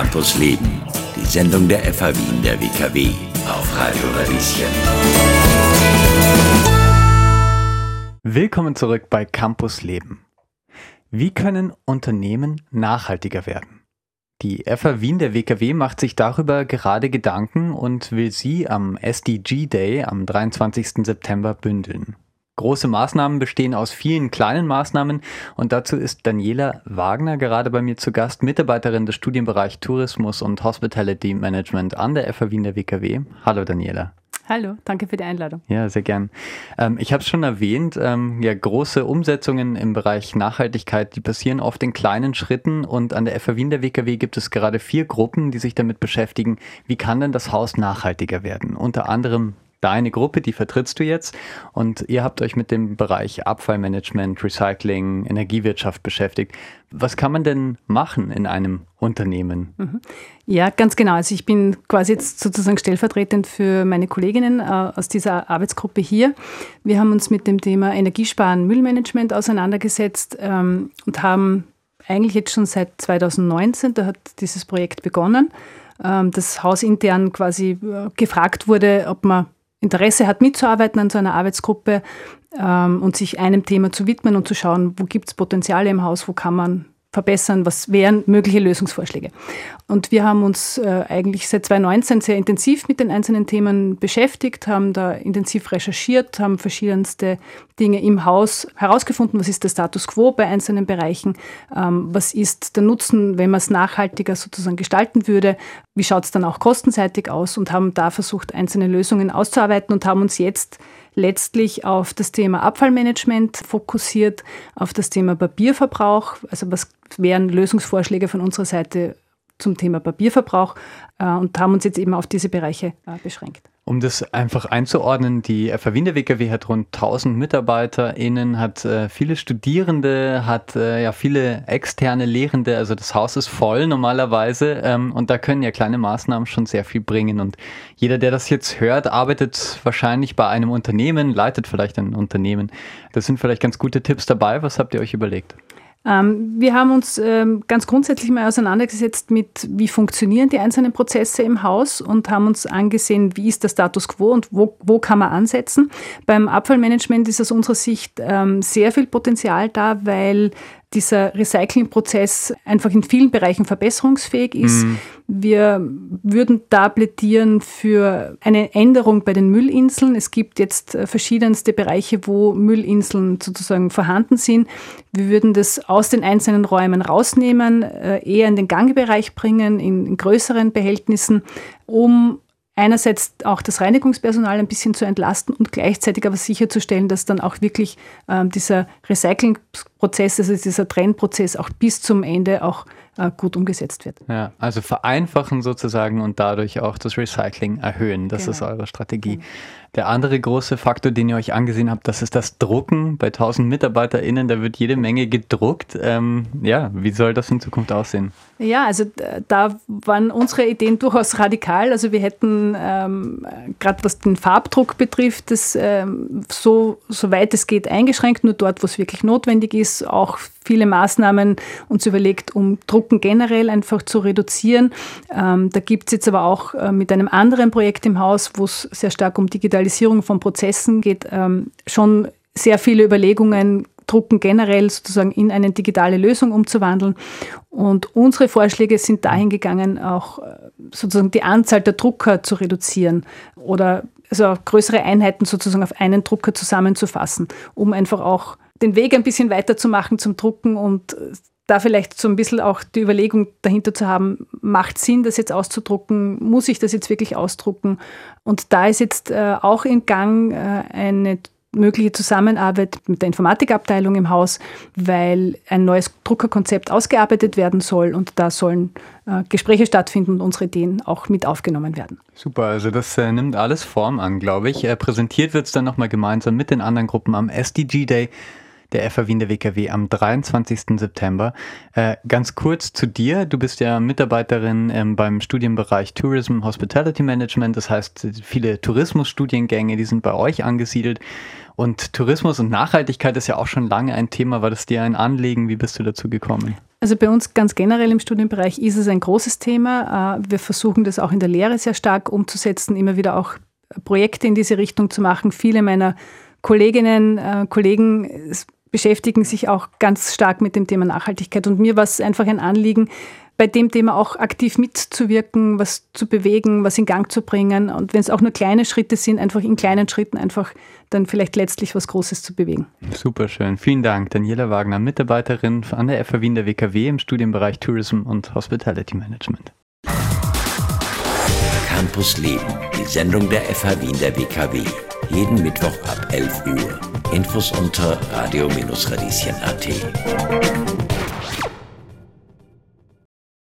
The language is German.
Campus Leben, die Sendung der FH Wien der WKW auf Radio Radieschen. Willkommen zurück bei Campus Leben. Wie können Unternehmen nachhaltiger werden? Die FH Wien der WKW macht sich darüber gerade Gedanken und will sie am SDG Day am 23. September bündeln. Große Maßnahmen bestehen aus vielen kleinen Maßnahmen und dazu ist Daniela Wagner gerade bei mir zu Gast, Mitarbeiterin des Studienbereichs Tourismus und Hospitality Management an der FH Wien der WKW. Hallo Daniela. Hallo, danke für die Einladung. Ja, sehr gern. Ähm, ich habe es schon erwähnt, ähm, ja, große Umsetzungen im Bereich Nachhaltigkeit, die passieren oft in kleinen Schritten und an der FH Wien der WKW gibt es gerade vier Gruppen, die sich damit beschäftigen, wie kann denn das Haus nachhaltiger werden? Unter anderem deine Gruppe, die vertrittst du jetzt. Und ihr habt euch mit dem Bereich Abfallmanagement, Recycling, Energiewirtschaft beschäftigt. Was kann man denn machen in einem Unternehmen? Mhm. Ja, ganz genau. Also ich bin quasi jetzt sozusagen stellvertretend für meine Kolleginnen äh, aus dieser Arbeitsgruppe hier. Wir haben uns mit dem Thema Energiesparen, Müllmanagement auseinandergesetzt ähm, und haben eigentlich jetzt schon seit 2019, da hat dieses Projekt begonnen, ähm, das hausintern quasi äh, gefragt wurde, ob man Interesse hat, mitzuarbeiten an so einer Arbeitsgruppe ähm, und sich einem Thema zu widmen und zu schauen, wo gibt es Potenziale im Haus, wo kann man verbessern, was wären mögliche Lösungsvorschläge. Und wir haben uns äh, eigentlich seit 2019 sehr intensiv mit den einzelnen Themen beschäftigt, haben da intensiv recherchiert, haben verschiedenste Dinge im Haus herausgefunden, was ist der Status quo bei einzelnen Bereichen, ähm, was ist der Nutzen, wenn man es nachhaltiger sozusagen gestalten würde, wie schaut es dann auch kostenseitig aus und haben da versucht, einzelne Lösungen auszuarbeiten und haben uns jetzt letztlich auf das Thema Abfallmanagement fokussiert, auf das Thema Papierverbrauch, also was wären Lösungsvorschläge von unserer Seite zum Thema Papierverbrauch äh, und haben uns jetzt eben auf diese Bereiche äh, beschränkt. Um das einfach einzuordnen, die FH Wien der WKW hat rund 1000 MitarbeiterInnen, hat äh, viele Studierende, hat äh, ja viele externe Lehrende, also das Haus ist voll normalerweise ähm, und da können ja kleine Maßnahmen schon sehr viel bringen und jeder, der das jetzt hört, arbeitet wahrscheinlich bei einem Unternehmen, leitet vielleicht ein Unternehmen. Das sind vielleicht ganz gute Tipps dabei. Was habt ihr euch überlegt? Ähm, wir haben uns ähm, ganz grundsätzlich mal auseinandergesetzt mit, wie funktionieren die einzelnen Prozesse im Haus und haben uns angesehen, wie ist der Status quo und wo, wo kann man ansetzen. Beim Abfallmanagement ist aus unserer Sicht ähm, sehr viel Potenzial da, weil dieser Recyclingprozess einfach in vielen Bereichen verbesserungsfähig ist. Mhm. Wir würden da plädieren für eine Änderung bei den Müllinseln. Es gibt jetzt äh, verschiedenste Bereiche, wo Müllinseln sozusagen vorhanden sind. Wir würden das aus den einzelnen Räumen rausnehmen, äh, eher in den Gangbereich bringen, in, in größeren Behältnissen, um einerseits auch das Reinigungspersonal ein bisschen zu entlasten und gleichzeitig aber sicherzustellen, dass dann auch wirklich ähm, dieser Recyclingprozess, also dieser Trennprozess auch bis zum Ende auch äh, gut umgesetzt wird. Ja, also vereinfachen sozusagen und dadurch auch das Recycling erhöhen. Das genau. ist eure Strategie. Genau. Der andere große Faktor, den ihr euch angesehen habt, das ist das Drucken. Bei 1000 MitarbeiterInnen, da wird jede Menge gedruckt. Ähm, ja, wie soll das in Zukunft aussehen? Ja, also da waren unsere Ideen durchaus radikal. Also wir hätten ähm, gerade was den Farbdruck betrifft, das ähm, so, so weit es geht eingeschränkt, nur dort, wo es wirklich notwendig ist, auch viele Maßnahmen uns überlegt, um Drucken generell einfach zu reduzieren. Ähm, da gibt es jetzt aber auch äh, mit einem anderen Projekt im Haus, wo es sehr stark um Digitalisierung von Prozessen geht, ähm, schon sehr viele Überlegungen, Drucken generell sozusagen in eine digitale Lösung umzuwandeln. Und unsere Vorschläge sind dahin gegangen, auch äh, sozusagen die Anzahl der Drucker zu reduzieren oder also größere Einheiten sozusagen auf einen Drucker zusammenzufassen, um einfach auch den Weg ein bisschen weiter zu machen zum Drucken und da vielleicht so ein bisschen auch die Überlegung dahinter zu haben, macht Sinn, das jetzt auszudrucken? Muss ich das jetzt wirklich ausdrucken? Und da ist jetzt äh, auch in Gang äh, eine mögliche Zusammenarbeit mit der Informatikabteilung im Haus, weil ein neues Druckerkonzept ausgearbeitet werden soll und da sollen äh, Gespräche stattfinden und unsere Ideen auch mit aufgenommen werden. Super, also das äh, nimmt alles Form an, glaube ich. Äh, präsentiert wird es dann nochmal gemeinsam mit den anderen Gruppen am SDG Day der FA Wien der WKW am 23. September. Äh, ganz kurz zu dir. Du bist ja Mitarbeiterin ähm, beim Studienbereich Tourism Hospitality Management. Das heißt, viele Tourismusstudiengänge, die sind bei euch angesiedelt. Und Tourismus und Nachhaltigkeit ist ja auch schon lange ein Thema. War das dir ein Anliegen? Wie bist du dazu gekommen? Also bei uns ganz generell im Studienbereich ist es ein großes Thema. Äh, wir versuchen das auch in der Lehre sehr stark umzusetzen, immer wieder auch Projekte in diese Richtung zu machen. Viele meiner Kolleginnen, äh, Kollegen beschäftigen sich auch ganz stark mit dem Thema Nachhaltigkeit. Und mir war es einfach ein Anliegen, bei dem Thema auch aktiv mitzuwirken, was zu bewegen, was in Gang zu bringen und wenn es auch nur kleine Schritte sind, einfach in kleinen Schritten einfach dann vielleicht letztlich was Großes zu bewegen. Super schön. Vielen Dank. Daniela Wagner, Mitarbeiterin an der FA Wien der WKW im Studienbereich Tourism und Hospitality Management. Campus Leben, die Sendung der FA Wien der WKW. Jeden Mittwoch ab 11 Uhr. Infos unter radio-radieschen.at.